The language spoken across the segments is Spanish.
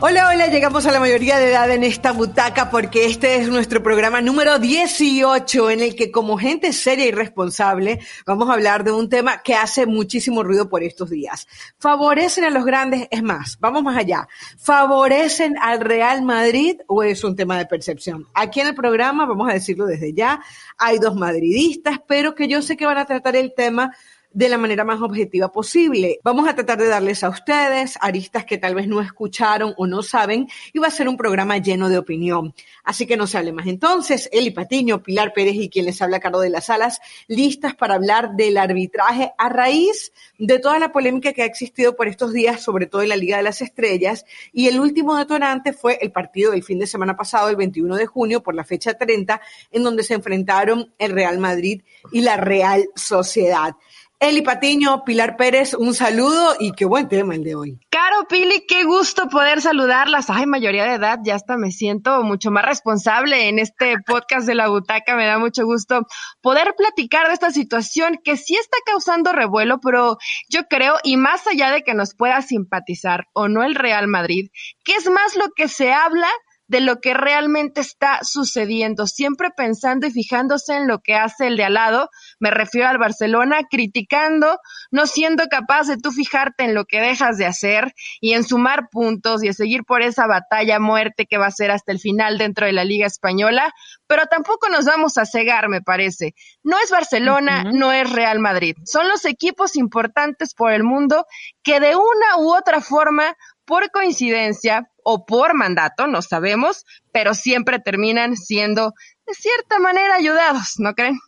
Hola, hola, llegamos a la mayoría de edad en esta butaca porque este es nuestro programa número 18 en el que como gente seria y responsable vamos a hablar de un tema que hace muchísimo ruido por estos días. ¿Favorecen a los grandes? Es más, vamos más allá. ¿Favorecen al Real Madrid o es un tema de percepción? Aquí en el programa, vamos a decirlo desde ya, hay dos madridistas, pero que yo sé que van a tratar el tema de la manera más objetiva posible. Vamos a tratar de darles a ustedes aristas que tal vez no escucharon o no saben y va a ser un programa lleno de opinión. Así que no se hable más. Entonces, Eli Patiño, Pilar Pérez y quien les habla, Carlos de las Salas, listas para hablar del arbitraje a raíz de toda la polémica que ha existido por estos días, sobre todo en la Liga de las Estrellas. Y el último detonante fue el partido del fin de semana pasado, el 21 de junio, por la fecha 30, en donde se enfrentaron el Real Madrid y la Real Sociedad. Eli Patiño, Pilar Pérez, un saludo y qué buen tema el de hoy. Caro Pili, qué gusto poder saludarlas. Ay, mayoría de edad, ya hasta me siento mucho más responsable en este podcast de la butaca. Me da mucho gusto poder platicar de esta situación que sí está causando revuelo, pero yo creo, y más allá de que nos pueda simpatizar o no el Real Madrid, que es más lo que se habla de lo que realmente está sucediendo, siempre pensando y fijándose en lo que hace el de al lado, me refiero al Barcelona, criticando, no siendo capaz de tú fijarte en lo que dejas de hacer y en sumar puntos y en seguir por esa batalla muerte que va a ser hasta el final dentro de la Liga Española, pero tampoco nos vamos a cegar, me parece. No es Barcelona, no es Real Madrid, son los equipos importantes por el mundo que de una u otra forma por coincidencia o por mandato, no sabemos, pero siempre terminan siendo de cierta manera ayudados, ¿no creen?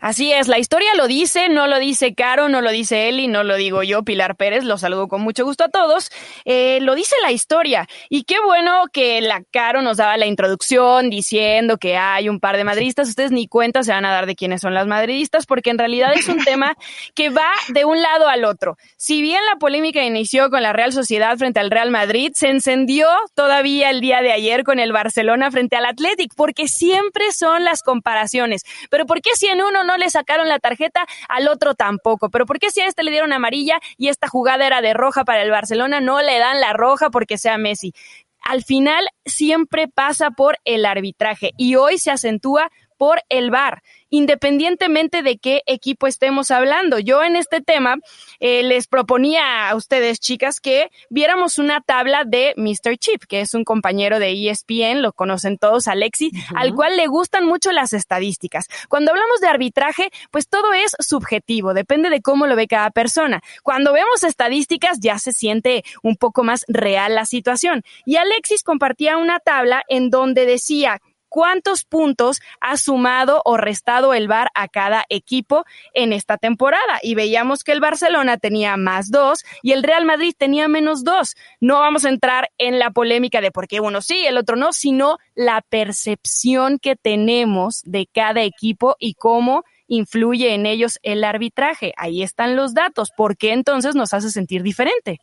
Así es, la historia lo dice, no lo dice Caro, no lo dice Eli, no lo digo yo, Pilar Pérez, los saludo con mucho gusto a todos. Eh, lo dice la historia. Y qué bueno que la Caro nos daba la introducción diciendo que hay un par de madridistas. Ustedes ni cuenta se van a dar de quiénes son las madridistas, porque en realidad es un tema que va de un lado al otro. Si bien la polémica inició con la Real Sociedad frente al Real Madrid, se encendió todavía el día de ayer con el Barcelona frente al Athletic, porque siempre son las comparaciones. Pero ¿por qué si en uno no le sacaron la tarjeta, al otro tampoco. Pero ¿por qué si a este le dieron amarilla y esta jugada era de roja para el Barcelona, no le dan la roja porque sea Messi? Al final siempre pasa por el arbitraje y hoy se acentúa por el VAR independientemente de qué equipo estemos hablando. Yo en este tema eh, les proponía a ustedes, chicas, que viéramos una tabla de Mr. Chip, que es un compañero de ESPN, lo conocen todos, Alexi, al cual le gustan mucho las estadísticas. Cuando hablamos de arbitraje, pues todo es subjetivo, depende de cómo lo ve cada persona. Cuando vemos estadísticas ya se siente un poco más real la situación. Y Alexis compartía una tabla en donde decía cuántos puntos ha sumado o restado el VAR a cada equipo en esta temporada. Y veíamos que el Barcelona tenía más dos y el Real Madrid tenía menos dos. No vamos a entrar en la polémica de por qué uno sí, el otro no, sino la percepción que tenemos de cada equipo y cómo influye en ellos el arbitraje. Ahí están los datos. ¿Por qué entonces nos hace sentir diferente?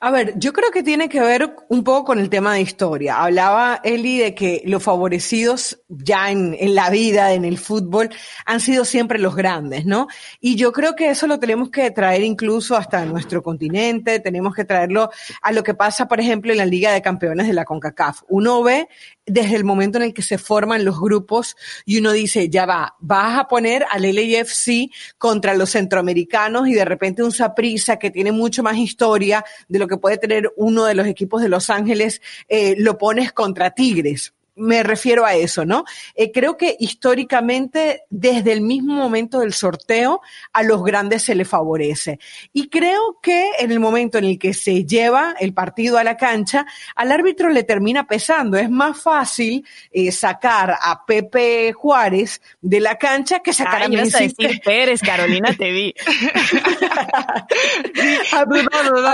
A ver, yo creo que tiene que ver un poco con el tema de historia. Hablaba Eli de que los favorecidos ya en, la vida, en el fútbol, han sido siempre los grandes, ¿no? Y yo creo que eso lo tenemos que traer incluso hasta nuestro continente, tenemos que traerlo a lo que pasa, por ejemplo, en la Liga de Campeones de la CONCACAF. Uno ve desde el momento en el que se forman los grupos y uno dice, ya va, vas a poner al LAFC contra los centroamericanos y de repente un Saprissa que tiene mucho más historia de lo que puede tener uno de los equipos de Los Ángeles, eh, lo pones contra Tigres me refiero a eso, ¿no? Eh, creo que históricamente, desde el mismo momento del sorteo, a los grandes se les favorece. Y creo que en el momento en el que se lleva el partido a la cancha, al árbitro le termina pesando. Es más fácil eh, sacar a Pepe Juárez de la cancha que sacar a Messi. decir Pérez, Carolina, te vi. a,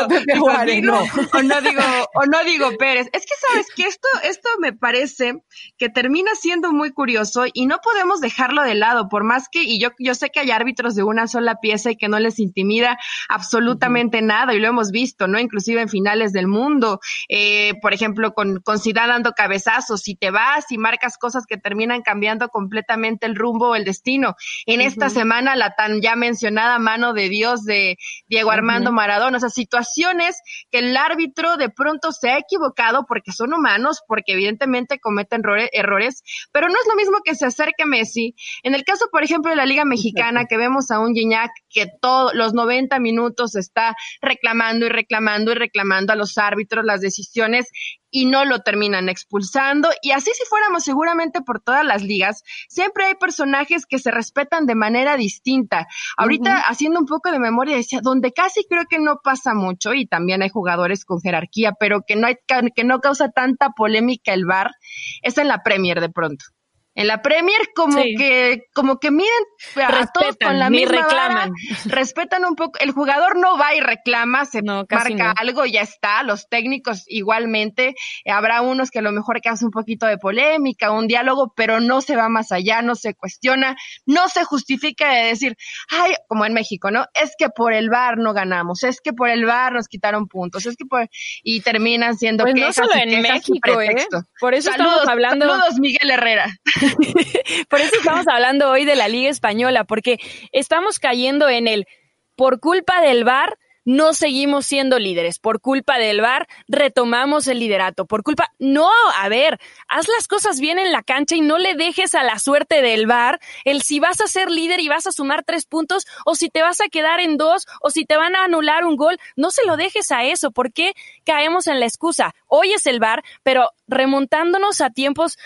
Pepe Juárez, no. O no digo, o no digo Pérez. Es que sabes que esto, esto me parece que termina siendo muy curioso y no podemos dejarlo de lado, por más que, y yo, yo sé que hay árbitros de una sola pieza y que no les intimida absolutamente nada, y lo hemos visto, ¿no? Inclusive en finales del mundo, eh, por ejemplo, con, con dando cabezazos, si te vas y marcas cosas que terminan cambiando completamente el rumbo o el destino. En esta semana, la tan ya mencionada mano de Dios de Diego Armando Maradona, o sea, situaciones que el árbitro de pronto se ha equivocado porque son humanos, porque evidentemente cometen errores, pero no es lo mismo que se acerque Messi. En el caso, por ejemplo, de la Liga Mexicana, que vemos a un Gignac que todos los 90 minutos está reclamando y reclamando y reclamando a los árbitros las decisiones y no lo terminan expulsando. Y así si fuéramos seguramente por todas las ligas, siempre hay personajes que se respetan de manera distinta. Ahorita haciendo un poco de memoria decía, donde casi creo que no pasa mucho y también hay jugadores con jerarquía, pero que no hay que no causa tanta polémica el VAR, es en la Premier de pronto. En la Premier como que como que miren a todos con la misma reclaman. respetan un poco. El jugador no va y reclama, se marca algo y ya está. Los técnicos igualmente. Habrá unos que a lo mejor hacen un poquito de polémica, un diálogo, pero no se va más allá, no se cuestiona, no se justifica de decir, ay, como en México, ¿no? Es que por el VAR no ganamos, es que por el VAR nos quitaron puntos, es que por y terminan siendo pues no solo en México, ¿eh? Por eso estamos hablando. Saludos, Miguel Herrera. Por eso estamos hablando hoy de la Liga Española, porque estamos cayendo en el por culpa del VAR no seguimos siendo líderes. Por culpa del VAR retomamos el liderato. Por culpa, no, a ver, haz las cosas bien en la cancha y no le dejes a la suerte del VAR el si vas a ser líder y vas a sumar tres puntos o si te vas a quedar en dos o si te van a anular un gol. No se lo dejes a eso. ¿Por qué caemos en la excusa? Hoy es el VAR, pero remontándonos a tiempos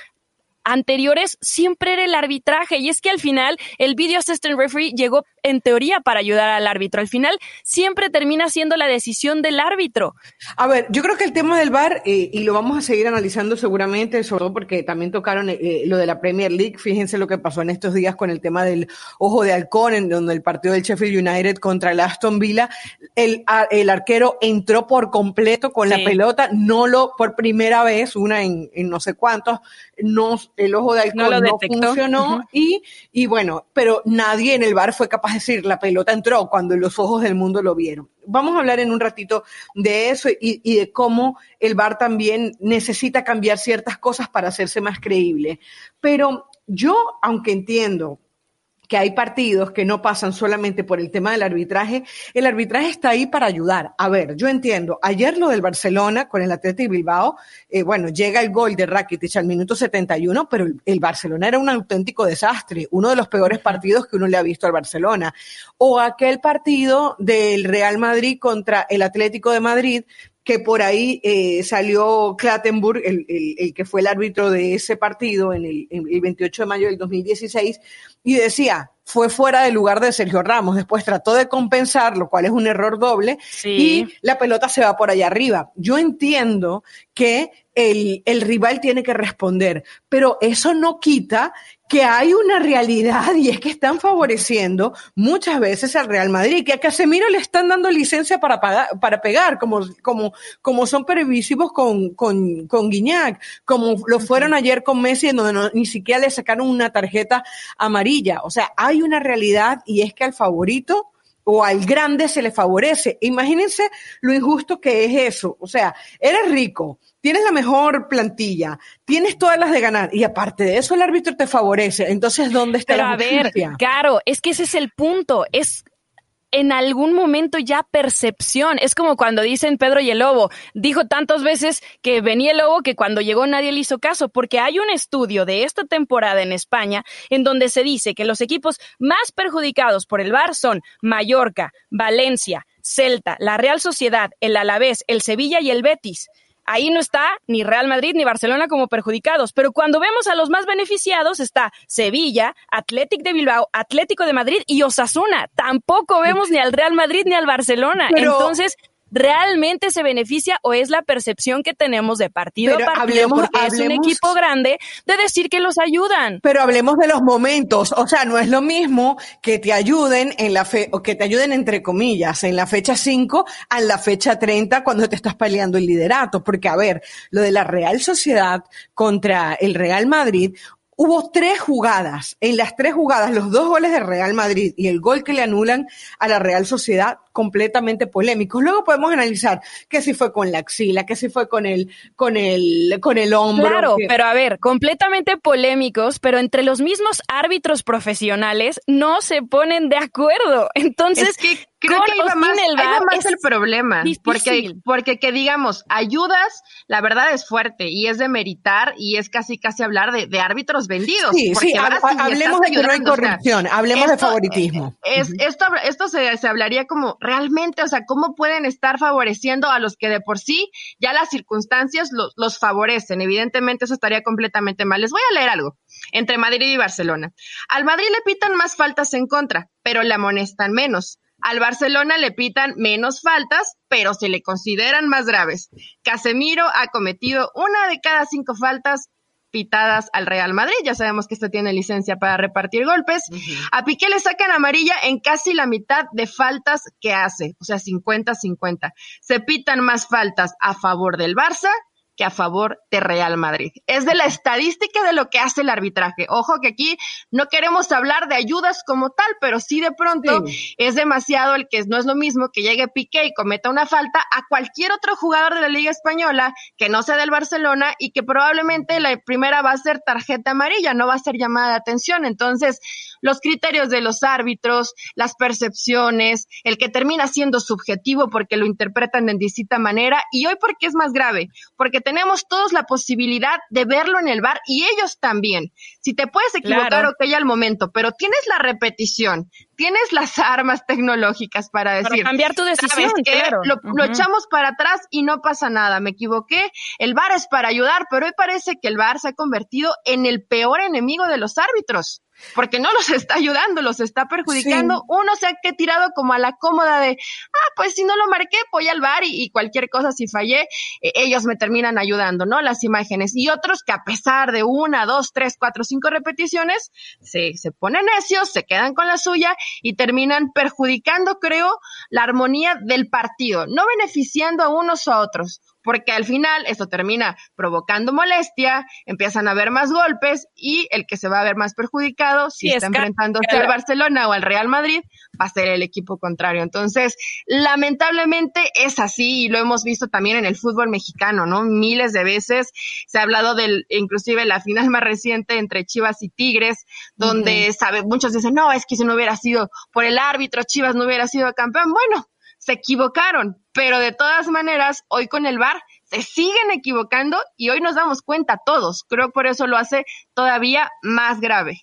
anteriores siempre era el arbitraje y es que al final el video assistant referee llegó en teoría para ayudar al árbitro. Al final siempre termina siendo la decisión del árbitro. A ver, yo creo que el tema del VAR, eh, y lo vamos a seguir analizando seguramente, sobre todo porque también tocaron eh, lo de la Premier League. Fíjense lo que pasó en estos días con el tema del ojo de halcón, en donde el partido del Sheffield United contra el Aston Villa, el, el arquero entró por completo con la pelota, no lo, por primera vez, una en, en no sé cuántos, no, el ojo de halcón no, funcionó y, y bueno, pero nadie en el bar fue capaz de decir, la pelota entró cuando los ojos del mundo lo vieron. Vamos a hablar en un ratito de eso y, y de cómo el bar también necesita cambiar ciertas cosas para hacerse más creíble. Pero yo, aunque entiendo que hay partidos que no pasan solamente por el tema del arbitraje, el arbitraje está ahí para ayudar. A ver, yo entiendo, ayer lo del Barcelona con el Atlético Bilbao, eh, bueno, llega el gol de Rakitic al minuto 71, pero el, Barcelona era un auténtico desastre, uno de los peores partidos que uno le ha visto al Barcelona. O aquel partido del Real Madrid contra el Atlético de Madrid, que por ahí eh, salió Klattenburg, el, el, que fue el árbitro de ese partido en el, en el 28 de mayo del 2016, y decía, fue fuera del lugar de Sergio Ramos. Después trató de compensar, lo cual es un error doble, y la pelota se va por allá arriba. Yo entiendo que el, el, rival tiene que responder, pero eso no quita que hay una realidad y es que están favoreciendo muchas veces al Real Madrid, que a Casemiro le están dando licencia para, para pegar, como, como, como son previsivos con, con, con Guiñac, como lo fueron ayer con Messi, en donde ni siquiera le sacaron una tarjeta amarilla. O sea, hay una realidad y es que al favorito o al grande se le favorece. Imagínense lo injusto que es eso. O sea, eres rico, tienes la mejor plantilla, tienes todas las de ganar y aparte de eso el árbitro te favorece. Entonces, ¿dónde está la justicia? A ver, claro, es que ese es el punto. Es en algún momento ya percepción. Es como cuando dicen Pedro y el lobo. Dijo tantas veces que venía el lobo que cuando llegó nadie le hizo caso, porque hay un estudio de esta temporada en España en donde se dice que los equipos más perjudicados por el VAR son Mallorca, Valencia, Celta, la Real Sociedad, el Alavés, el Sevilla y el Betis ahí no está ni Real Madrid ni Barcelona como perjudicados, pero cuando vemos a los más beneficiados está Sevilla, Athletic de Bilbao, Atlético de Madrid y Osasuna. Tampoco vemos ni al Real Madrid ni al Barcelona. Entonces, realmente se beneficia o es la percepción que tenemos de partido a partido porque es un equipo grande de decir que los ayudan. Pero hablemos de los momentos, o sea, no es lo mismo que te ayuden en la fe o que te ayuden entre comillas en la fecha 5 a la fecha 30 cuando te estás peleando el liderato, porque a ver, lo de la Real Sociedad contra el Real Madrid, hubo tres jugadas. En las tres jugadas, los dos goles de Real Madrid y el gol que le anulan a la Real Sociedad, completamente polémicos. Luego podemos analizar que si fue con la axila, que si fue con el, con el, con el hombro. Claro, pero a ver, completamente polémicos, pero entre los mismos árbitros profesionales no se ponen de acuerdo. Entonces, Creo que iba más, el, más el problema, porque, porque que digamos, ayudas, la verdad es fuerte y es de meritar y es casi casi hablar de, de árbitros vendidos. Sí, sí, hablemos de que no hay corrupción, hablemos de favoritismo. Es, Esto, esto se, se hablaría como realmente, o sea, cómo pueden estar favoreciendo a los que de por sí ya las circunstancias los, los favorecen. Evidentemente eso estaría completamente mal. Les voy a leer algo entre Madrid y Barcelona. Al Madrid le pitan más faltas en contra, pero le amonestan menos. Al Barcelona le pitan menos faltas, pero se le consideran más graves. Casemiro ha cometido una de cada cinco faltas pitadas al Real Madrid. Ya sabemos que este tiene licencia para repartir golpes. A Piqué le sacan amarilla en casi la mitad de faltas que hace, o sea, 50-50. Se pitan más faltas a favor del Barça que a favor de Real Madrid. Es de la estadística de lo que hace el arbitraje. Ojo que aquí no queremos hablar de ayudas como tal, pero sí de pronto es demasiado el que no es lo mismo que llegue Piqué y cometa una falta a cualquier otro jugador de la Liga Española que no sea del Barcelona y que probablemente la primera va a ser tarjeta amarilla, no va a ser llamada de atención. Entonces, los criterios de los árbitros, las percepciones, el que termina siendo subjetivo porque lo interpretan de distinta manera y hoy porque es más grave, porque tenemos todos la posibilidad de verlo en el bar y ellos también. Si te puedes equivocar, ok, al momento, pero tienes la repetición, tienes las armas tecnológicas para decir. cambiar tu decisión, claro. Lo, lo, echamos para atrás y no pasa nada. Me equivoqué. El bar es para ayudar, pero hoy parece que el bar se ha convertido en el peor enemigo de los árbitros porque no los está ayudando, los está perjudicando. Uno se ha que tirado como a la cómoda de, ah, pues si no lo marqué, voy al bar y, cualquier cosa, si fallé, eh, ellos me terminan ayudando, ¿no? Las imágenes. Y otros que a pesar de una, dos, tres, cuatro, cinco repeticiones, se, se ponen necios, se quedan con la suya y terminan perjudicando, creo, la armonía del partido, no beneficiando a unos o a otros porque al final esto termina provocando molestia, empiezan a haber más golpes y el que se va a ver más perjudicado, si está enfrentándose al Barcelona o al Real Madrid, va a ser el equipo contrario. Entonces, lamentablemente es así y lo hemos visto también en el fútbol mexicano, ¿no? Miles de veces se ha hablado del, inclusive la final más reciente entre Chivas y Tigres, donde sabe, muchos dicen, no, es que si no hubiera sido por el árbitro, Chivas no hubiera sido campeón. Bueno, se equivocaron, pero de todas maneras, hoy con el VAR se siguen equivocando y hoy nos damos cuenta todos. Creo que por eso lo hace todavía más grave.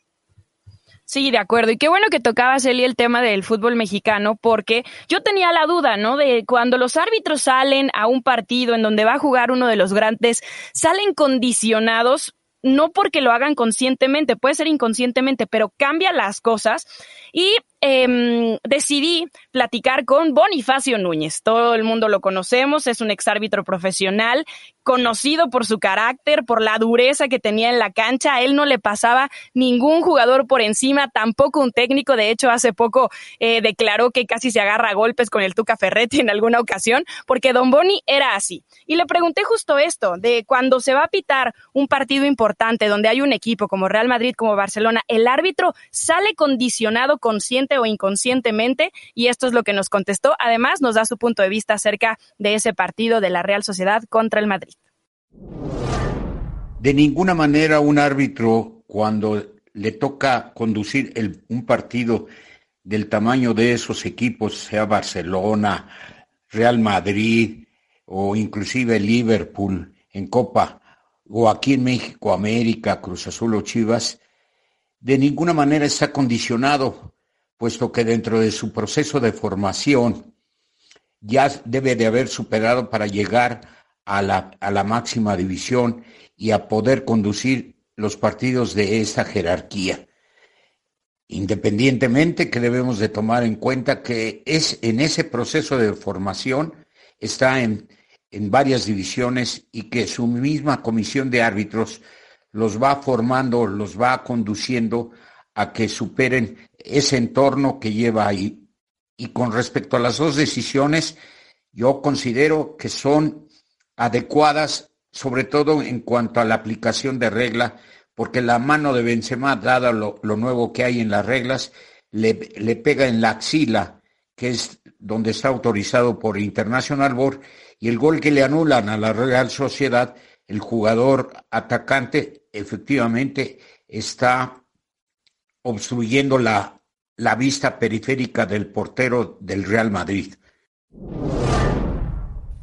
Sí, de acuerdo. Y qué bueno que tocabas, Eli, el tema del fútbol mexicano, porque yo tenía la duda, ¿no? De cuando los árbitros salen a un partido en donde va a jugar uno de los grandes, salen condicionados no porque lo hagan conscientemente, puede ser inconscientemente, pero cambia las cosas. Y eh, decidí platicar con Bonifacio Núñez. Todo el mundo lo conocemos, es un exárbitro profesional, conocido por su carácter, por la dureza que tenía en la cancha. A él no le pasaba ningún jugador por encima, tampoco un técnico. De hecho, hace poco eh, declaró que casi se agarra a golpes con el Tuca Ferretti en alguna ocasión, porque Don Boni era así. Y le pregunté justo esto, de cuando se va a pitar un partido importante donde hay un equipo como Real Madrid, como Barcelona, el árbitro sale condicionado, consciente o inconscientemente, y esto es lo que nos contestó. Además, nos da su punto de vista acerca de ese partido de la Real Sociedad contra el Madrid. De ninguna manera un árbitro, cuando le toca conducir un partido del tamaño de esos equipos, sea Barcelona, Real Madrid o inclusive Liverpool en Copa, o aquí en México, América, Cruz Azul o Chivas, de ninguna manera está condicionado puesto que dentro de su proceso de formación ya debe de haber superado para llegar a la, a la máxima división y a poder conducir los partidos de esa jerarquía. Independientemente que debemos de tomar en cuenta que es en ese proceso de formación está en, en varias divisiones y que su misma comisión de árbitros los va formando, los va conduciendo a que superen ese entorno que lleva ahí. Y con respecto a las dos decisiones, yo considero que son adecuadas, sobre todo en cuanto a la aplicación de regla, porque la mano de Benzema, dada lo, nuevo que hay en las reglas, le, le, pega en la axila, que es donde está autorizado por International Board, y el gol que le anulan a la Real Sociedad, el jugador atacante efectivamente está obstruyendo la, la vista periférica del portero del Real Madrid.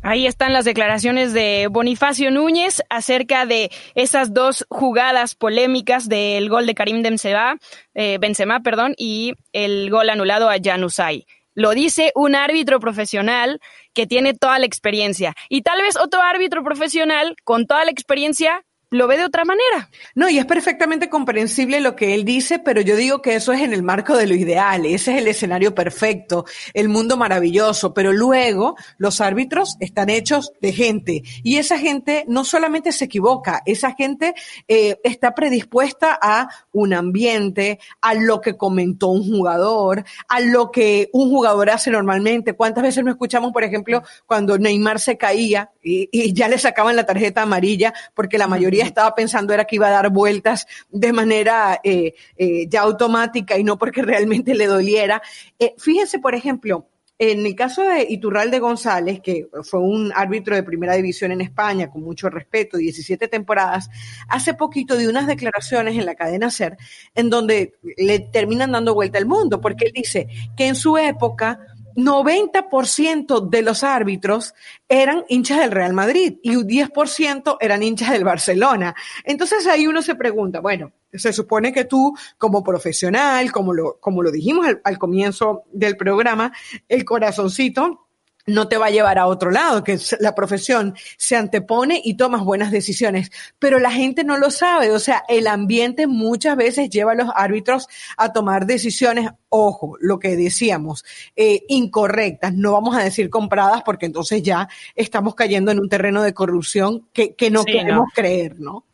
Ahí están las declaraciones de Bonifacio Núñez acerca de esas dos jugadas polémicas del gol de Karim Benzema, eh, perdón, y el gol anulado a Januzaj. Lo dice un árbitro profesional que tiene toda la experiencia. Y tal vez otro árbitro profesional con toda la experiencia lo ve de otra manera. No, y es perfectamente comprensible lo que él dice, pero yo digo que eso es en el marco de lo ideal, ese es el escenario perfecto, el mundo maravilloso, pero luego los árbitros están hechos de gente y esa gente no solamente se equivoca, esa gente eh, está predispuesta a un ambiente, a lo que comentó un jugador, a lo que un jugador hace normalmente. ¿Cuántas veces no escuchamos, por ejemplo, cuando Neymar se caía y, y ya le sacaban la tarjeta amarilla porque la mayoría estaba pensando era que iba a dar vueltas de manera eh, eh, ya automática y no porque realmente le doliera. Eh, fíjense, por ejemplo, en el caso de Iturralde González, que fue un árbitro de primera división en España, con mucho respeto, 17 temporadas, hace poquito de unas declaraciones en la cadena SER, en donde le terminan dando vuelta al mundo, porque él dice que en su época 90% de los árbitros eran hinchas del Real Madrid y un 10% eran hinchas del Barcelona. Entonces ahí uno se pregunta, bueno, se supone que tú como profesional, como lo, como lo dijimos al, al comienzo del programa, el corazoncito no te va a llevar a otro lado, que la profesión se antepone y tomas buenas decisiones, pero la gente no lo sabe, o sea, el ambiente muchas veces lleva a los árbitros a tomar decisiones, ojo, lo que decíamos, eh, incorrectas, no vamos a decir compradas porque entonces ya estamos cayendo en un terreno de corrupción que, que no queremos creer, ¿no?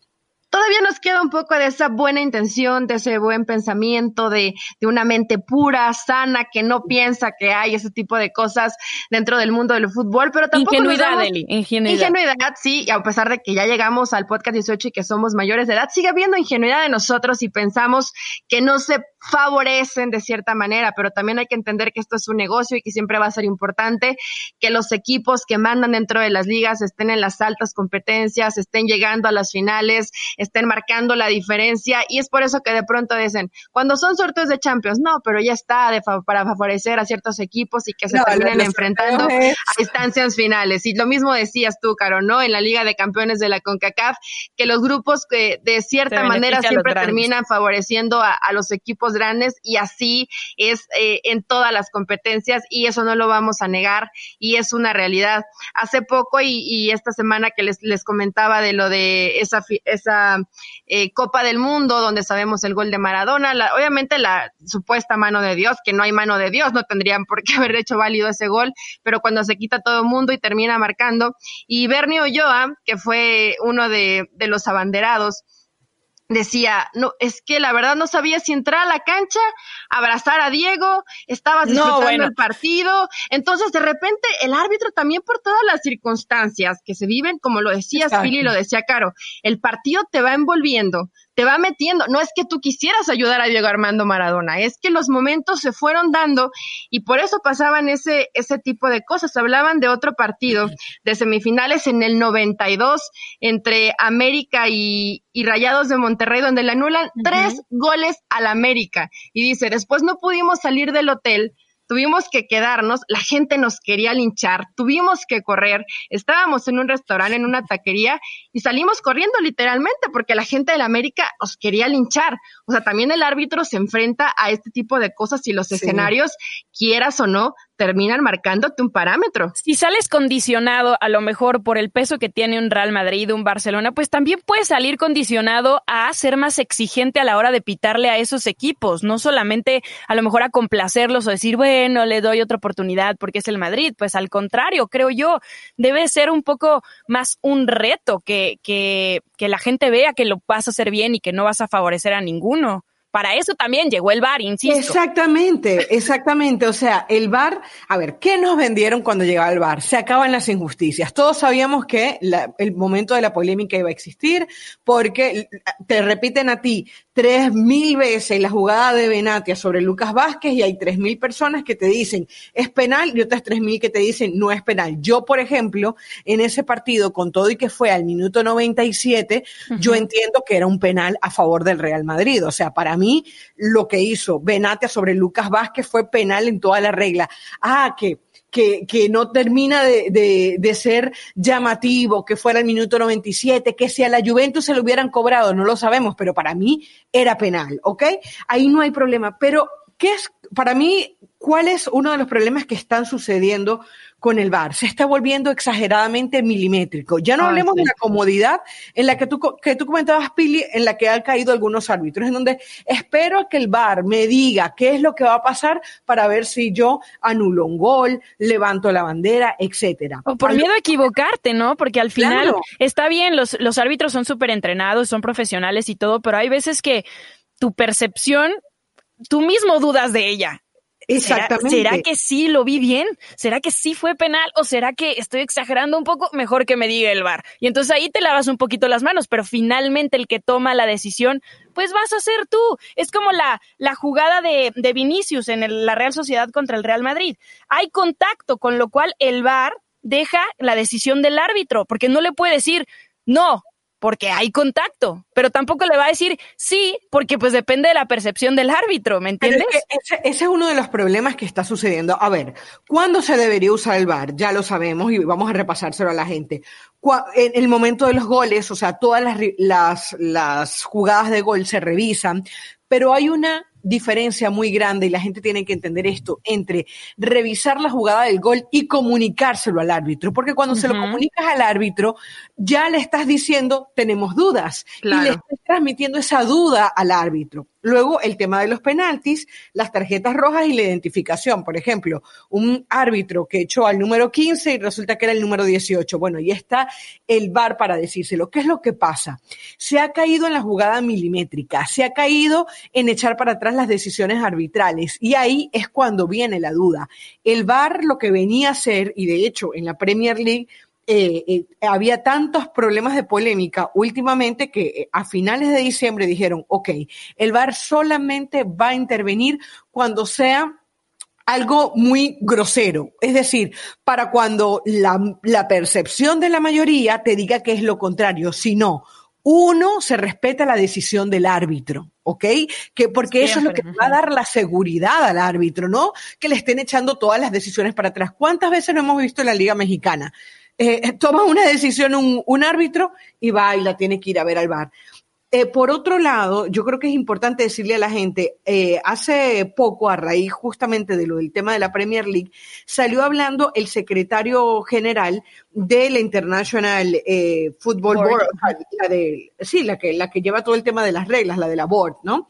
Todavía nos queda un poco de esa buena intención, de ese buen pensamiento, de, de, una mente pura, sana, que no piensa que hay ese tipo de cosas dentro del mundo del fútbol, pero tampoco. Ingenuidad, Eli, ingenuidad. Ingenuidad, sí, y a pesar de que ya llegamos al podcast 18 y que somos mayores de edad, sigue habiendo ingenuidad de nosotros y pensamos que no se favorecen de cierta manera, pero también hay que entender que esto es un negocio y que siempre va a ser importante que los equipos que mandan dentro de las ligas estén en las altas competencias, estén llegando a las finales, estén marcando la diferencia y es por eso que de pronto dicen, cuando son sorteos de Champions, no, pero ya está de para favorecer a ciertos equipos y que se terminen enfrentando a instancias finales. Y lo mismo decías tú, Caro, ¿no? En la Liga de Campeones de la CONCACAF, que los grupos que de cierta manera siempre terminan favoreciendo a, a los equipos grandes y así es eh, en todas las competencias y eso no lo vamos a negar y es una realidad. Hace poco y, y esta semana que les, les comentaba de lo de esa, esa eh, Copa del Mundo donde sabemos el gol de Maradona, la, obviamente la supuesta mano de Dios, que no hay mano de Dios, no tendrían por qué haber hecho válido ese gol, pero cuando se quita todo el mundo y termina marcando. Y Bernie Oyoa, que fue uno de, de los abanderados, decía, no, es que la verdad no sabía si entrar a la cancha, abrazar a Diego, estabas disfrutando el partido. Entonces, de repente, el árbitro también por todas las circunstancias que se viven, como lo decías, Pili, lo decía Caro, el partido te va envolviendo, te va metiendo. No es que tú quisieras ayudar a Diego Armando Maradona, es que los momentos se fueron dando y por eso pasaban ese, ese tipo de cosas. Hablaban de otro partido de semifinales en el 92 entre América y, y Rayados de Monterrey, donde le anulan tres goles al América. Y dice, después no pudimos salir del hotel tuvimos que quedarnos, la gente nos quería linchar, tuvimos que correr, estábamos en un restaurante, en una taquería y salimos corriendo literalmente porque la gente de la América nos quería linchar. O sea, también el árbitro se enfrenta a este tipo de cosas y los escenarios, quieras o no, terminan marcándote un parámetro. Si sales condicionado a lo mejor por el peso que tiene un Real Madrid, un Barcelona, pues también puedes salir condicionado a ser más exigente a la hora de pitarle a esos equipos, no solamente a lo mejor a complacerlos o decir, bueno, le doy otra oportunidad porque es el Madrid, pues al contrario, creo yo, debe ser un poco más un reto que, que, que la gente vea que lo vas a hacer bien y que no vas a favorecer a ninguno. Para eso también llegó el bar, insisto. Exactamente, exactamente. O sea, el bar, a ver, ¿qué nos vendieron cuando llegaba el bar? Se acaban las injusticias. Todos sabíamos que el momento de la polémica iba a existir porque te repiten a ti tres mil veces la jugada de Benatia sobre Lucas Vázquez y hay tres mil personas que te dicen es penal y otras tres mil que te dicen no es penal. Yo, por ejemplo, en ese partido, con todo y que fue al minuto 97, yo entiendo que era un penal a favor del Real Madrid. O sea, para mí, lo que hizo Benatia sobre Lucas Vázquez fue penal en toda la regla. Ah, que que, que, no termina de, de, de, ser llamativo, que fuera el minuto 97, que si a la Juventus se lo hubieran cobrado, no lo sabemos, pero para mí era penal, ¿ok? Ahí no hay problema. Pero, ¿qué es, para mí, cuál es uno de los problemas que están sucediendo con el VAR. Se está volviendo exageradamente milimétrico. Ya no hablemos de la comodidad en la que tú, que tú comentabas, Pili, en la que han caído algunos árbitros, en donde espero que el VAR me diga qué es lo que va a pasar para ver si yo anulo un gol, levanto la bandera, etcétera. O por miedo a equivocarte, ¿no? Porque al final está bien, los, los árbitros son súper entrenados, son profesionales y todo, pero hay veces que tu percepción, tú mismo dudas de ella. Exactamente. ¿Será, que sí lo vi bien? ¿Será que sí fue penal? ¿O será que estoy exagerando un poco? Mejor que me diga el bar. Y entonces ahí te lavas un poquito las manos, pero finalmente el que toma la decisión, pues vas a ser tú. Es como la, la jugada de, de Vinicius en la Real Sociedad contra el Real Madrid. Hay contacto, con lo cual el bar deja la decisión del árbitro, porque no le puede decir, no, porque hay contacto, pero tampoco le va a decir sí, porque pues depende de la percepción del árbitro, ¿me entiendes? ese, ese, es uno de los problemas que está sucediendo. A ver, ¿cuándo se debería usar el VAR? Ya lo sabemos y vamos a repasárselo a la gente. En el momento de los goles, o sea, todas las, las, las jugadas de gol se revisan, pero hay una diferencia muy grande y la gente tiene que entender esto entre revisar la jugada del gol y comunicárselo al árbitro, porque cuando uh -huh. se lo comunicas al árbitro ya le estás diciendo tenemos dudas claro. y le estás transmitiendo esa duda al árbitro. Luego, el tema de los penaltis, las tarjetas rojas y la identificación. Por ejemplo, un árbitro que echó al número 15 y resulta que era el número 18. Bueno, y está el VAR para decírselo. ¿Qué es lo que pasa? Se ha caído en la jugada milimétrica, se ha caído en echar para atrás las decisiones arbitrales. Y ahí es cuando viene la duda. El VAR lo que venía a hacer, y de hecho en la Premier League eh, eh, había tantos problemas de polémica últimamente que eh, a finales de diciembre dijeron, ok, el VAR solamente va a intervenir cuando sea algo muy grosero, es decir, para cuando la, la percepción de la mayoría te diga que es lo contrario, si no, uno se respeta la decisión del árbitro, ¿ok? Que porque eso es lo que va a dar la seguridad al árbitro, ¿no? Que le estén echando todas las decisiones para atrás. ¿Cuántas veces no hemos visto en la Liga Mexicana? Eh, toma una decisión un, un, árbitro y va y la tiene que ir a ver al bar. Eh, por otro lado, yo creo que es importante decirle a la gente, eh, hace poco, a raíz justamente de lo del tema de la Premier League, salió hablando el secretario general de la International eh, Football Board, Board la de, sí, la que, la que lleva todo el tema de las reglas, la de la Board, ¿no?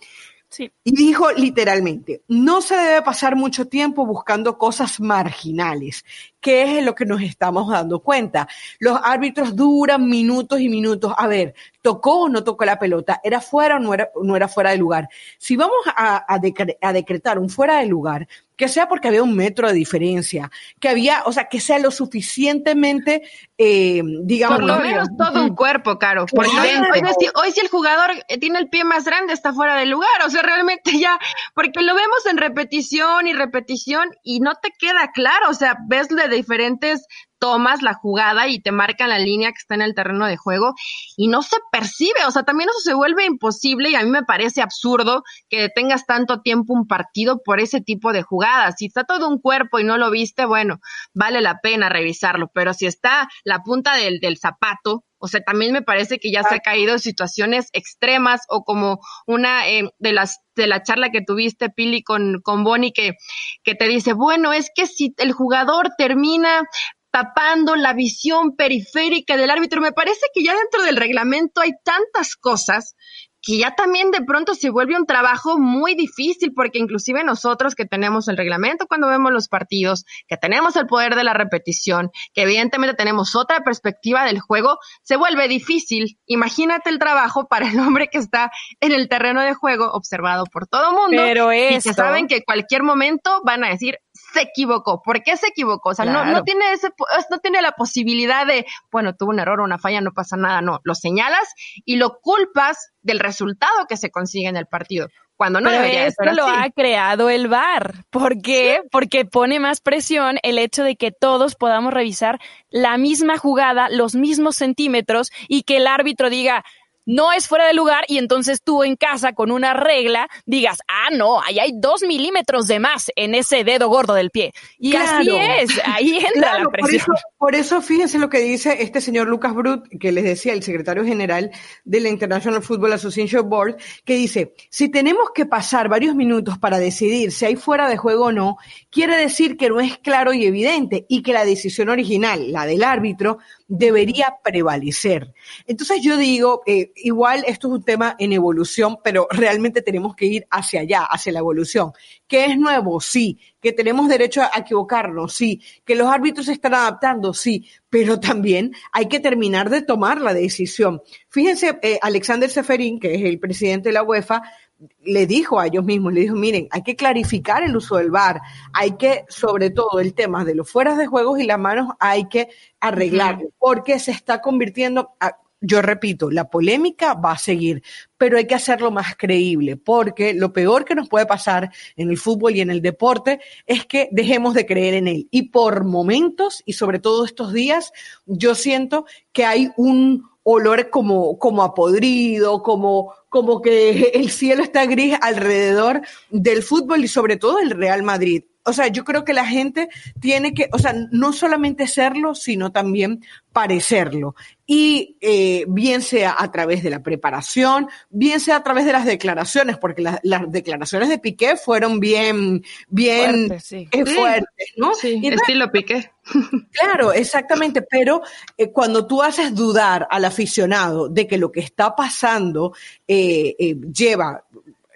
Sí. Y dijo literalmente, no se debe pasar mucho tiempo buscando cosas marginales, que es lo que nos estamos dando cuenta. Los árbitros duran minutos y minutos. A ver, ¿tocó o no tocó la pelota? ¿Era fuera o no era, no era fuera de lugar? Si vamos a, a, decre a decretar un fuera de lugar, que sea porque había un metro de diferencia, que había, o sea, que sea lo suficientemente, eh, digamos. Por lo menos todo un cuerpo, Caro. Porque hoy, si, hoy, si, el jugador tiene el pie más grande, está fuera de lugar. O sea, realmente ya, porque lo vemos en repetición y repetición y no te queda claro. O sea, ves de diferentes tomas la jugada y te marcan la línea que está en el terreno de juego y no se percibe, o sea, también eso se vuelve imposible y a mí me parece absurdo que detengas tanto tiempo un partido por ese tipo de jugadas. Si está todo un cuerpo y no lo viste, bueno, vale la pena revisarlo, pero si está la punta del, del zapato, O sea, también me parece que ya se ha caído en situaciones extremas o como una eh, de las de la charla que tuviste, Pili, con, con Bonnie, que, que te dice, bueno, es que si el jugador termina tapando la visión periférica del árbitro, me parece que ya dentro del reglamento hay tantas cosas que ya también de pronto se vuelve un trabajo muy difícil, porque inclusive nosotros que tenemos el reglamento cuando vemos los partidos, que tenemos el poder de la repetición, que evidentemente tenemos otra perspectiva del juego, se vuelve difícil. Imagínate el trabajo para el hombre que está en el terreno de juego, observado por todo mundo, Pero y que saben que en cualquier momento van a decir, se equivocó. ¿Por qué se equivocó? O sea, no, no, tiene ese, no tiene la posibilidad de, bueno, tuvo un error o una falla, no pasa nada. No, lo señalas y lo culpas del resultado que se consigue en el partido. Cuando no Pero debería esto ser lo así. ha creado el VAR. ¿Por qué? Porque pone más presión el hecho de que todos podamos revisar la misma jugada, los mismos centímetros y que el árbitro diga, no es fuera de lugar y entonces tú en casa con una regla digas, ah, no, ahí hay dos milímetros de más en ese dedo gordo del pie. Y así Claro. es, ahí entra Claro, la por presión. eso, por eso fíjense lo que dice este señor Lucas Brut, que les decía el secretario general de la International Football Association Board, que dice, si tenemos que pasar varios minutos para decidir si hay fuera de juego o no, quiere decir que no es claro y evidente y que la decisión original, la del árbitro, debería prevalecer. Entonces yo digo, eh, igual esto es un tema en evolución, pero realmente tenemos que ir hacia allá, hacia la evolución. ¿Que es nuevo? Sí. ¿Que tenemos derecho a equivocarnos? Sí. ¿Que los árbitros se están adaptando? Sí. Pero también hay que terminar de tomar la decisión. Fíjense, eh, Alexander Seferín, que es el presidente de la UEFA, le dijo a ellos mismos, le dijo, miren, hay que clarificar el uso del VAR, hay que, sobre todo, el tema de los fueras de juegos y las manos, hay que arreglarlo, porque se está convirtiendo, a- yo repito, la polémica va a seguir, pero hay que hacerlo más creíble, porque lo peor que nos puede pasar en el fútbol y en el deporte es que dejemos de creer en él. Y por momentos, y sobre todo estos días, yo siento que hay un olor como, como a podrido, como, como que el cielo está gris alrededor del fútbol y sobre todo el Real Madrid. O sea, yo creo que la gente tiene que, o sea, no solamente serlo, sino también parecerlo. Y eh, bien sea a través de la preparación, bien sea a través de las declaraciones, porque la- las declaraciones de Piqué fueron bien, bien Fuertes, sí. eh, Sí. fuertes, ¿no? Sí, Y entonces, estilo piqué. Claro, exactamente, pero eh, cuando tú haces dudar al aficionado de que lo que está pasando eh, eh, lleva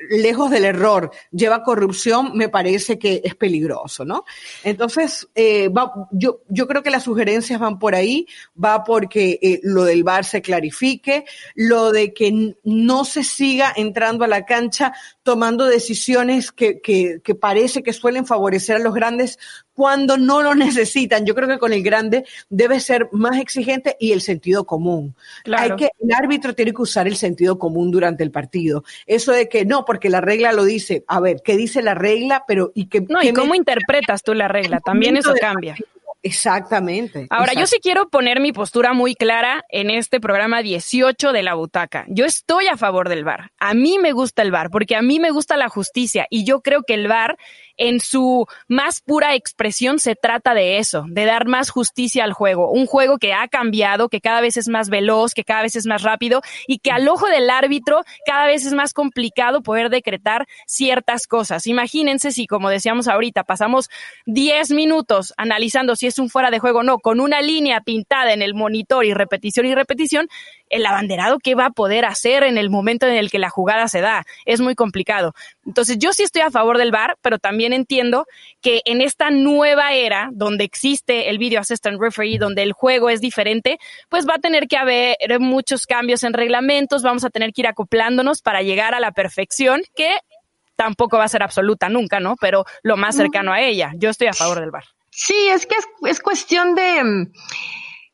lejos del error, lleva corrupción, me parece que es peligroso, ¿no? Entonces, eh, va- yo, yo creo que las sugerencias van por ahí, va porque eh, lo del VAR se clarifique, lo de que no se siga entrando a la cancha tomando decisiones que, que, que parece que suelen favorecer a los grandes cuando no lo necesitan. Yo creo que con el grande debe ser más exigente y el sentido común. Claro. Hay que, el árbitro tiene que usar el sentido común durante el partido. Eso de que no, porque la regla lo dice. A ver, ¿qué dice la regla? Pero, y que, No, qué y cómo me- interpretas tú la regla, también eso cambia. Exactamente. Ahora, yo sí quiero poner mi postura muy clara en este programa 18 de la butaca. Yo estoy a favor del VAR. A mí me gusta el VAR porque a mí me gusta la justicia y yo creo que el VAR en su más pura expresión se trata de eso, de dar más justicia al juego. Un juego que ha cambiado, que cada vez es más veloz, que cada vez es más rápido y que al ojo del árbitro cada vez es más complicado poder decretar ciertas cosas. Imagínense si, como decíamos ahorita, pasamos 10 minutos analizando si es un fuera de juego o no, con una línea pintada en el monitor y repetición y repetición, el abanderado, ¿qué va a poder hacer en el momento en el que la jugada se da? Es muy complicado. Entonces, yo sí estoy a favor del VAR, pero también entiendo que en esta nueva era, donde existe el Video Assistant Referee, donde el juego es diferente, pues va a tener que haber muchos cambios en reglamentos, vamos a tener que ir acoplándonos para llegar a la perfección, que tampoco va a ser absoluta nunca, ¿no? Pero lo más cercano a ella. Yo estoy a favor del VAR. Sí, es que es, es cuestión de...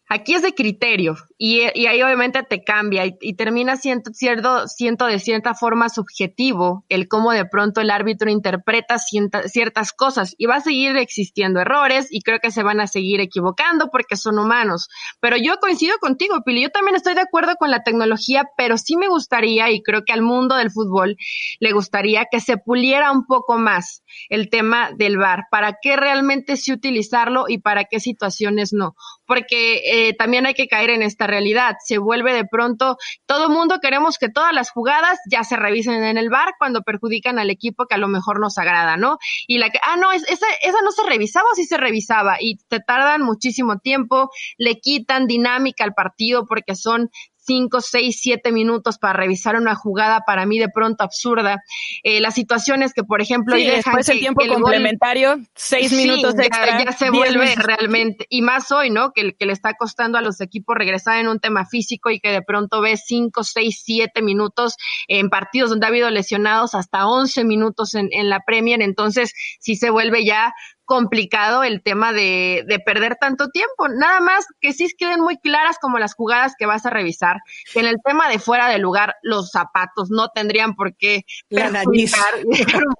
Aquí es de criterio y, ahí obviamente te cambia y, termina siendo, cierto, siento de cierta forma subjetivo el cómo de pronto el árbitro interpreta ciertas cosas y va a seguir existiendo errores y creo que se van a seguir equivocando porque son humanos. Pero yo coincido contigo, Pili, yo también estoy de acuerdo con la tecnología, pero sí me gustaría y creo que al mundo del fútbol le gustaría que se puliera un poco más el tema del VAR, para qué realmente sí utilizarlo y para qué situaciones no porque eh, también hay que caer en esta realidad. Se vuelve de pronto, todo mundo queremos que todas las jugadas ya se revisen en el bar cuando perjudican al equipo que a lo mejor nos agrada, ¿no? Y la que, ah, no, esa, esa no se revisaba sí se revisaba y te tardan muchísimo tiempo, le quitan dinámica al partido porque son cinco, seis, siete minutos para revisar una jugada para mí de pronto absurda. Eh, las situaciones que, por ejemplo, y después el tiempo complementario, seis minutos extra. Ya, se vuelve realmente, y más hoy, ¿no? Que, que le está costando a los equipos regresar en un tema físico y que de pronto ves cinco, seis, siete minutos en partidos donde ha habido lesionados hasta once minutos en, en la Premier. Entonces, sí se vuelve ya complicado el tema de, de, perder tanto tiempo. Nada más que sí queden muy claras como las jugadas que vas a revisar, que en el tema de fuera de lugar los zapatos no tendrían por qué perjudicar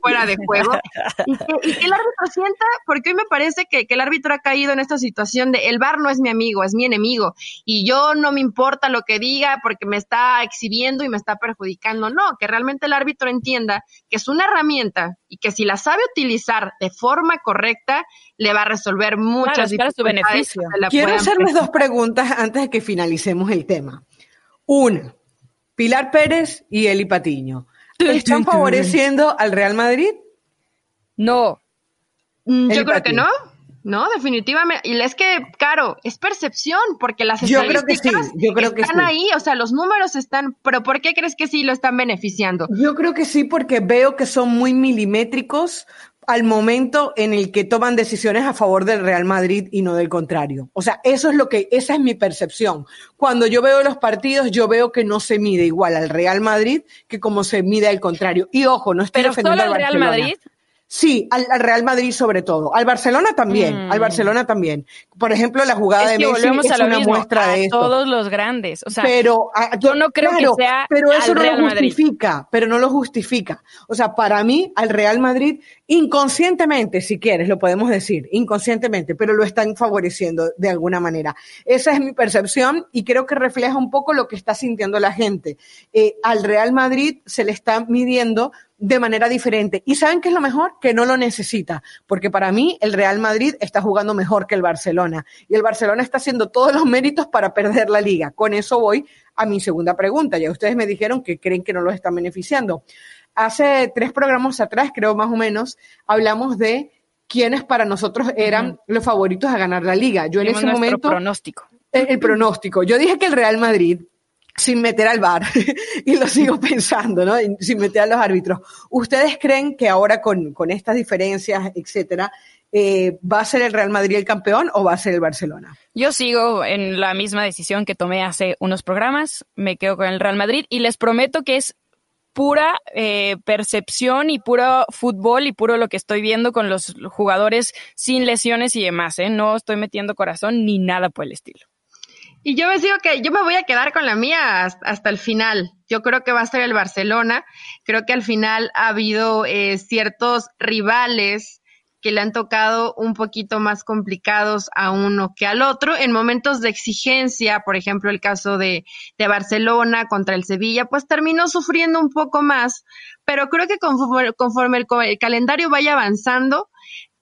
fuera de juego. Y que, el árbitro sienta, porque hoy me parece que, que, el árbitro ha caído en esta situación de el bar no es mi amigo, es mi enemigo. Y yo no me importa lo que diga porque me está exhibiendo y me está perjudicando. No, que realmente el árbitro entienda que es una herramienta y que si la sabe utilizar de forma correcta, le va a resolver muchas claro, su beneficio. Quiero hacerles dos preguntas antes de que finalicemos el tema. Una, Pilar Pérez y Eli Patiño. ¿Están favoreciendo al Real Madrid? No. Mm, yo creo que no. No, definitivamente. Y es que, claro, es percepción, porque las estadísticas yo creo que están ahí, o sea, los números están, pero ¿por qué crees que sí lo están beneficiando? Yo creo que sí, porque veo que son muy milimétricos al momento en el que toman decisiones a favor del Real Madrid y no del contrario. O sea, eso es lo que, esa es mi percepción. Cuando yo veo los partidos, yo veo que no se mide igual al Real Madrid que como se mide al contrario. Y ojo, no estoy ¿Pero defendiendo al Real Madrid? Sí, al, Real Madrid sobre todo. Al Barcelona también. Al mm. Barcelona también. Por ejemplo, la jugada de Messi es una muestra de esto. Todos los grandes. O sea, pero yo no creo que sea. Pero eso no lo justifica. Pero no lo justifica. O sea, para mí, al Real Madrid, inconscientemente, si quieres, lo podemos decir, inconscientemente, pero lo están favoreciendo de alguna manera. Esa es mi percepción y creo que refleja un poco lo que está sintiendo la gente. Eh, al Real Madrid se le está midiendo de manera diferente. ¿Y saben qué es lo mejor? Que no lo necesita, porque para mí el Real Madrid está jugando mejor que el Barcelona y el Barcelona está haciendo todos los méritos para perder la liga. Con eso voy a mi segunda pregunta. Ya ustedes me dijeron que creen que no los están beneficiando. Hace tres programas atrás, creo más o menos, hablamos de quiénes para nosotros eran los favoritos a ganar la liga. Yo en ese momento... pronóstico. el pronóstico. Yo dije que el Real Madrid sin meter al VAR, y lo sigo pensando, ¿no? Sin meter a los árbitros. ¿Ustedes creen que ahora con, con estas diferencias, etcétera, eh, ¿va a ser el Real Madrid el campeón o va a ser el Barcelona? Yo sigo en la misma decisión que tomé hace unos programas, me quedo con el Real Madrid y les prometo que es pura eh, percepción y puro fútbol y puro lo que estoy viendo con los jugadores sin lesiones y demás, ¿eh? No estoy metiendo corazón ni nada por el estilo. Y yo me digo que yo me voy a quedar con la mía hasta, el final. Yo creo que va a ser el Barcelona. Creo que al final ha habido eh, ciertos rivales que le han tocado un poquito más complicados a uno que al otro. En momentos de exigencia, por ejemplo, el caso de, de Barcelona contra el Sevilla, pues terminó sufriendo un poco más. Pero creo que conforme, conforme el calendario vaya avanzando,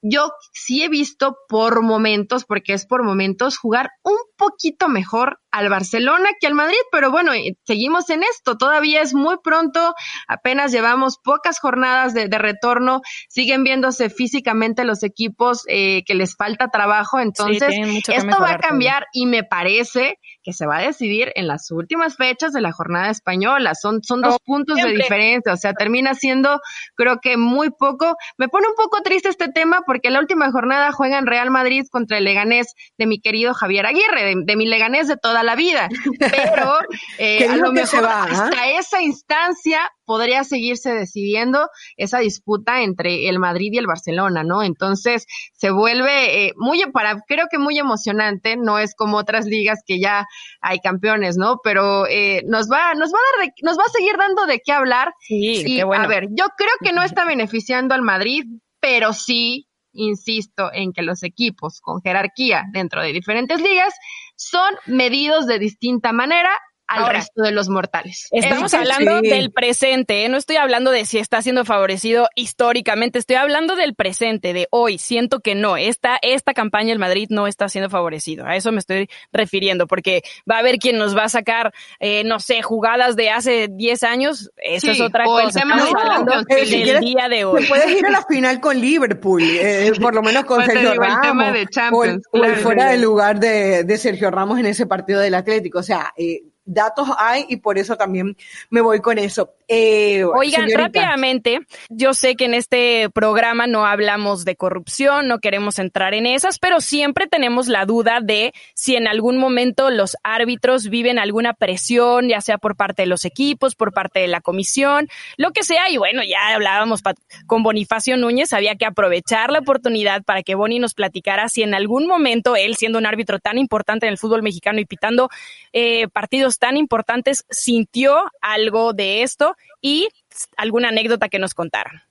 yo sí he visto por momentos, porque es por momentos, jugar un poquito mejor al Barcelona que al Madrid, pero bueno, eh, seguimos en esto, todavía es muy pronto, apenas llevamos pocas jornadas de, retorno, siguen viéndose físicamente los equipos eh, que les falta trabajo, entonces esto va a cambiar y me parece que se va a decidir en las últimas fechas de la jornada española, son, son dos puntos de diferencia, o sea, termina siendo creo que muy poco, me pone un poco triste este tema porque la última jornada juegan Real Madrid contra el Leganés de mi querido Javier Aguirre, de, de mi Leganés de toda la vida, pero eh, a lo mejor ¿ah? hasta esa instancia podría seguirse decidiendo esa disputa entre el Madrid y el Barcelona, ¿no? Entonces se vuelve eh, muy para creo que muy emocionante, no es como otras ligas que ya hay campeones, ¿no? Pero eh, nos va nos va a dar nos va a seguir dando de qué hablar. Sí, y, qué bueno. A ver, yo creo que no está beneficiando al Madrid, pero sí insisto en que los equipos con jerarquía dentro de diferentes ligas son medidos de distinta manera al resto de los mortales. Estamos hablando del presente, ¿eh? no estoy hablando de si está siendo favorecido históricamente, estoy hablando del presente, de hoy. Siento que no, esta, esta campaña el Madrid no está siendo favorecido. A eso me estoy refiriendo, porque va a haber quien nos va a sacar, eh, no sé, jugadas de hace 10 años. Eso es otra cosa. Estamos hablando del día de hoy. puedes ir a la final con Liverpool, eh, por lo menos con Sergio Ramos. de Champions, o, fuera del lugar de, de Sergio Ramos en ese partido del Atlético. O sea, eh, datos hay y por eso también me voy con eso. Eh, Oigan, rápidamente, yo sé que en este programa no hablamos de corrupción, no queremos entrar en esas, pero siempre tenemos la duda de si en algún momento los árbitros viven alguna presión, ya sea por parte de los equipos, por parte de la comisión, lo que sea. Y bueno, ya hablábamos con Bonifacio Núñez, había que aprovechar la oportunidad para que Boni nos platicara si en algún momento él, siendo un árbitro tan importante en el fútbol mexicano y pitando eh, partidos tan importantes, sintió algo de esto y alguna anécdota que nos contaran.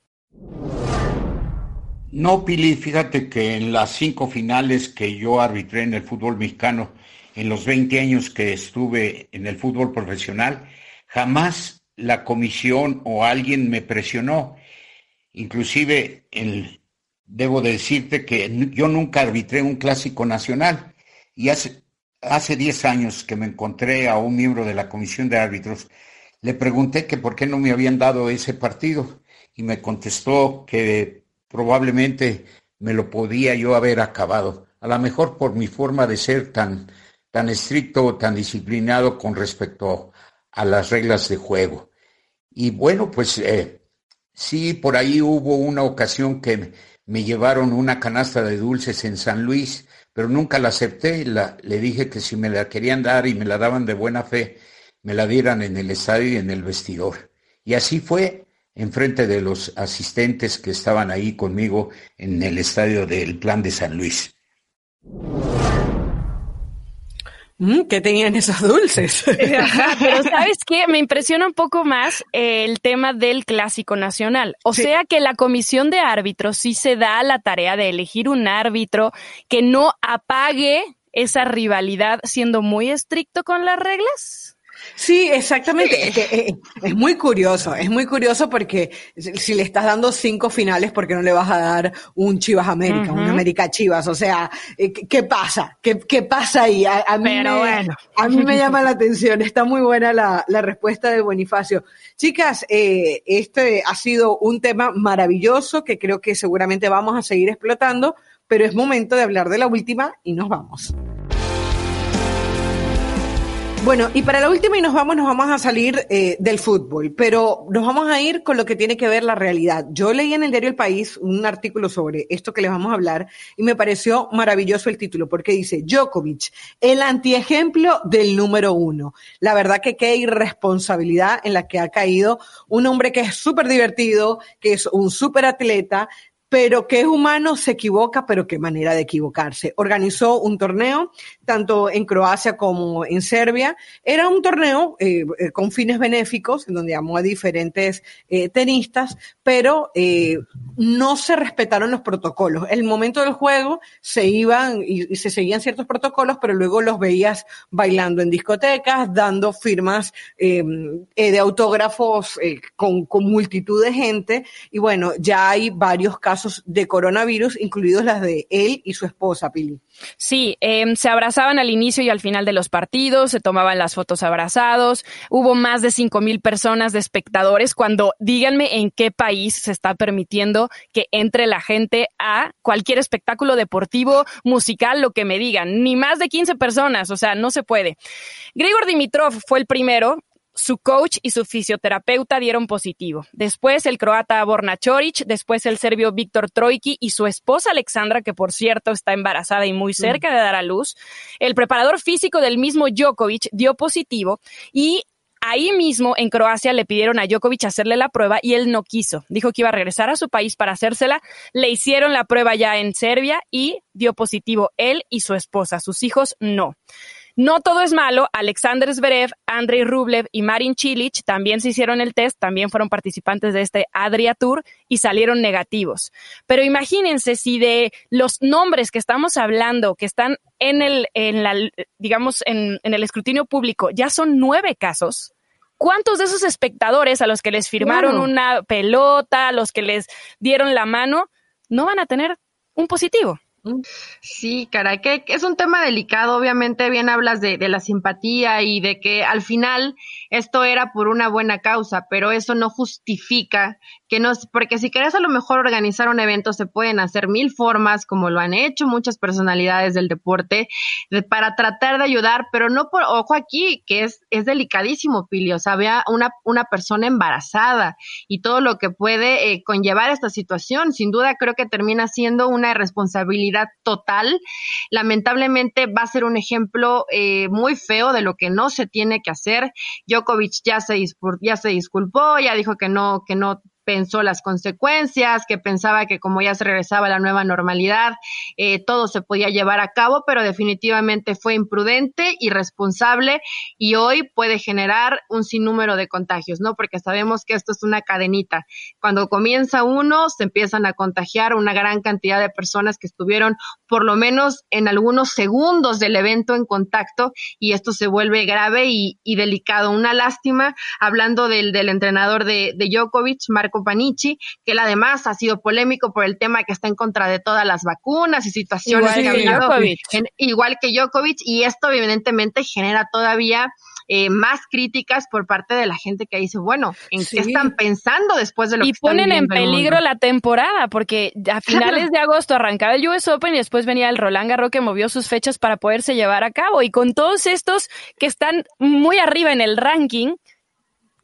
No, Pili, fíjate que en las cinco finales que yo arbitré en el fútbol mexicano, en los 20 años que estuve en el fútbol profesional, jamás la comisión o alguien me presionó. Inclusive, debo decirte que yo nunca arbitré un clásico nacional. Y hace, hace 10 años que me encontré a un miembro de la comisión de árbitros. Le pregunté que por qué no me habían dado ese partido y me contestó que probablemente me lo podía yo haber acabado, a lo mejor por mi forma de ser tan, tan estricto, tan disciplinado con respecto a las reglas de juego. Y bueno, pues eh, sí, por ahí hubo una ocasión que me llevaron una canasta de dulces en San Luis, pero nunca la acepté. La, le dije que si me la querían dar y me la daban de buena fe, me la dieran en el estadio y en el vestidor. Y así fue en frente de los asistentes que estaban ahí conmigo en el estadio del Plan de San Luis. Mm, ¿Qué tenían esos dulces? pero sabes qué, me impresiona un poco más el tema del clásico nacional. O sea que la comisión de árbitros sí se da la tarea de elegir un árbitro que no apague esa rivalidad siendo muy estricto con las reglas. Sí, exactamente. Es, eh, es, muy curioso, es muy curioso porque si le estás dando cinco finales, ¿por qué no le vas a dar un Chivas América, un América Chivas? O sea, eh, ¿qué pasa? ¿Qué, qué pasa ahí? A, mí me, bueno. a mí me llama la atención, está muy buena la, la respuesta de Bonifacio. Chicas, eh, este ha sido un tema maravilloso que creo que seguramente vamos a seguir explotando, pero es momento de hablar de la última y nos vamos. Bueno, y para la última y nos vamos, nos vamos a salir eh, del fútbol, pero nos vamos a ir con lo que tiene que ver la realidad. Yo leí en el diario El País un artículo sobre esto que les vamos a hablar y me pareció maravilloso el título porque dice Djokovic, el antiejemplo del número uno. La verdad que qué irresponsabilidad en la que ha caído un hombre que es súper divertido, que es un súper atleta, pero que es humano, se equivoca, pero qué manera de equivocarse. Organizó un torneo, tanto en Croacia como en Serbia. Era un torneo eh, eh, con fines benéficos, en donde llamó a diferentes eh, tenistas, pero no se respetaron los protocolos. El momento del juego se iban y, se seguían ciertos protocolos, pero luego los veías bailando en discotecas, dando firmas de autógrafos con multitud de gente. Y bueno, ya hay varios casos de coronavirus, incluidos las de él y su esposa, Pili. Sí, em, se abrazaban al inicio y al final de los partidos, se tomaban las fotos abrazados, hubo más de cinco mil personas de espectadores cuando díganme en qué país se está permitiendo que entre la gente a cualquier espectáculo deportivo, musical, lo que me digan, ni más de 15 personas, o sea, no se puede. Grigor Dimitrov fue el primero su coach y su fisioterapeuta dieron positivo. Después el croata Borna Choric, después el serbio Víctor Trojki y su esposa Alexandra, que por cierto está embarazada y muy cerca de dar a luz. El preparador físico del mismo Djokovic dio positivo y Ahí mismo en Croacia le pidieron a Djokovic hacerle la prueba y él no quiso. Dijo que iba a regresar a su país para hacérsela. Le hicieron la prueba ya en Serbia y dio positivo él y su esposa. Sus hijos no. No todo es malo. Alexander Zverev, Andrei Rublev y Marin Cilic también se hicieron el test, también fueron participantes de este Adria Tour y salieron negativos. Pero imagínense si de los nombres que estamos hablando, que están en el, en la, digamos, en, en el escrutinio público, ya son nueve casos. ¿Cuántos de esos espectadores a los que les firmaron una pelota, a los que les dieron la mano, no van a tener un positivo? Sí, caray, que, es un tema delicado. Obviamente, bien hablas de, de, la simpatía y de que al final esto era por una buena causa, pero eso no justifica que no, porque si querés a lo mejor organizar un evento, se pueden hacer mil formas, como lo han hecho muchas personalidades del deporte, para tratar de ayudar, pero no por, ojo aquí, que es, es delicadísimo, Pili, o sea, había una, una persona embarazada y todo lo que puede eh, conllevar esta situación. Sin duda, creo que termina siendo una irresponsabilidad total. Lamentablemente va a ser un ejemplo eh, muy feo de lo que no se tiene que hacer. Djokovic ya se, ya se disculpó, ya dijo que no, que no pensó las consecuencias, que pensaba que como ya se regresaba a la nueva normalidad, eh, todo se podía llevar a cabo, pero definitivamente fue imprudente, irresponsable y hoy puede generar un sinnúmero de contagios, ¿no? Porque sabemos que esto es una cadenita. Cuando comienza uno, se empiezan a contagiar una gran cantidad de personas que estuvieron por lo menos en algunos segundos del evento en contacto y esto se vuelve grave y, delicado. Una lástima, hablando del, del entrenador de, Djokovic, Marco Panichi, que él además ha sido polémico por el tema que está en contra de todas las vacunas y situaciones igual que, Djokovic. igual que Djokovic, y esto evidentemente genera todavía eh, más críticas por parte de la gente que dice, bueno, ¿en qué están pensando después de lo y que ponen en peligro la temporada, porque a finales de agosto arrancaba el US Open y después venía el Roland Garros que movió sus fechas para poderse llevar a cabo. Y con todos estos que están muy arriba en el ranking,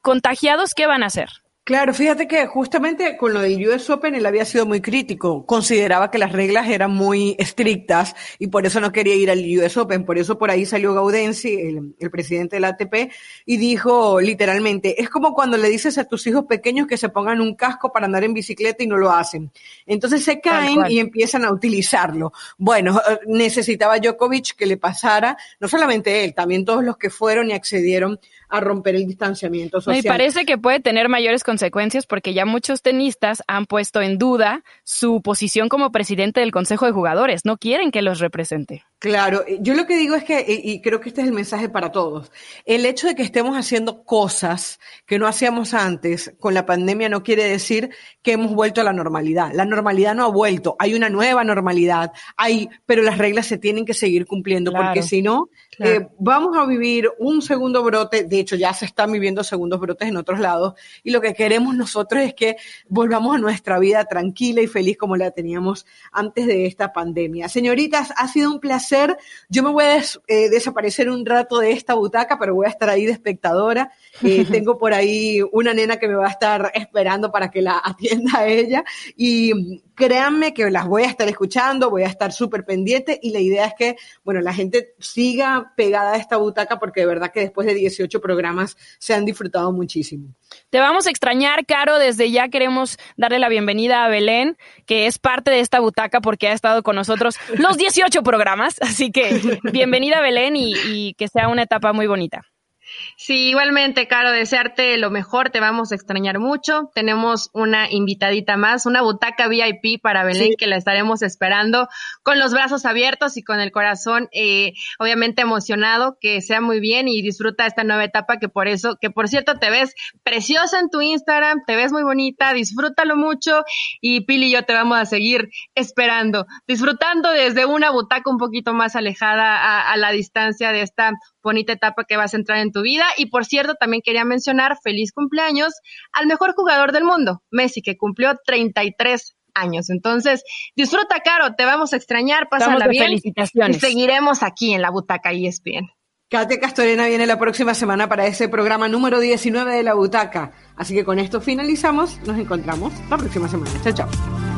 contagiados, ¿qué van a hacer? Claro, fíjate que justamente con lo del US Open él había sido muy crítico. Consideraba que las reglas eran muy estrictas y por eso no quería ir al US Open. Por eso por ahí salió Gaudenzi, el, el presidente del ATP, y dijo literalmente, es como cuando le dices a tus hijos pequeños que se pongan un casco para andar en bicicleta y no lo hacen. Entonces se caen y empiezan a utilizarlo. Bueno, necesitaba Djokovic que le pasara, no solamente él, también todos los que fueron y accedieron a romper el distanciamiento social. Me parece que puede tener mayores consecuencias porque ya muchos tenistas han puesto en duda su posición como presidente del Consejo de Jugadores. No quieren que los represente. Claro, yo lo que digo es que, y creo que este es el mensaje para todos, el hecho de que estemos haciendo cosas que no hacíamos antes con la pandemia no quiere decir que hemos vuelto a la normalidad. La normalidad no ha vuelto, hay una nueva normalidad, hay, pero las reglas se tienen que seguir cumpliendo claro, porque si no, claro. eh, vamos a vivir un segundo brote, de hecho ya se están viviendo segundos brotes en otros lados, y lo que queremos nosotros es que volvamos a nuestra vida tranquila y feliz como la teníamos antes de esta pandemia. Señoritas, ha sido un placer yo me voy a des, eh, desaparecer un rato de esta butaca, pero voy a estar ahí de espectadora. Eh, tengo por ahí una nena que me va a estar esperando para que la atienda a ella. Y créanme que las voy a estar escuchando, voy a estar súper pendiente y la idea es que, bueno, la gente siga pegada a esta butaca porque de verdad que después de 18 programas se han disfrutado muchísimo. Te vamos a extrañar, Caro. Desde ya queremos darle la bienvenida a Belén, que es parte de esta butaca porque ha estado con nosotros los 18 programas. Así que bienvenida, Belén, y, y que sea una etapa muy bonita. Sí, igualmente, Caro, desearte lo mejor, te vamos a extrañar mucho. Tenemos una invitadita más, una butaca VIP para Belén sí. que la estaremos esperando con los brazos abiertos y con el corazón eh, obviamente emocionado, que sea muy bien y disfruta esta nueva etapa que por eso, que por cierto te ves preciosa en tu Instagram, te ves muy bonita, disfrútalo mucho y Pili y yo te vamos a seguir esperando, disfrutando desde una butaca un poquito más alejada a, a la distancia de esta bonita etapa que vas a entrar en tu vida. Y por cierto, también quería mencionar feliz cumpleaños al mejor jugador del mundo, Messi, que cumplió 33 años. Entonces, disfruta, Caro, te vamos a extrañar, pásala bien. Felicitaciones. Y seguiremos aquí en la butaca ESPN. Katia Castorena viene la próxima semana para ese programa número 19 de la butaca. Así que con esto finalizamos. Nos encontramos la próxima semana. Chao, chao.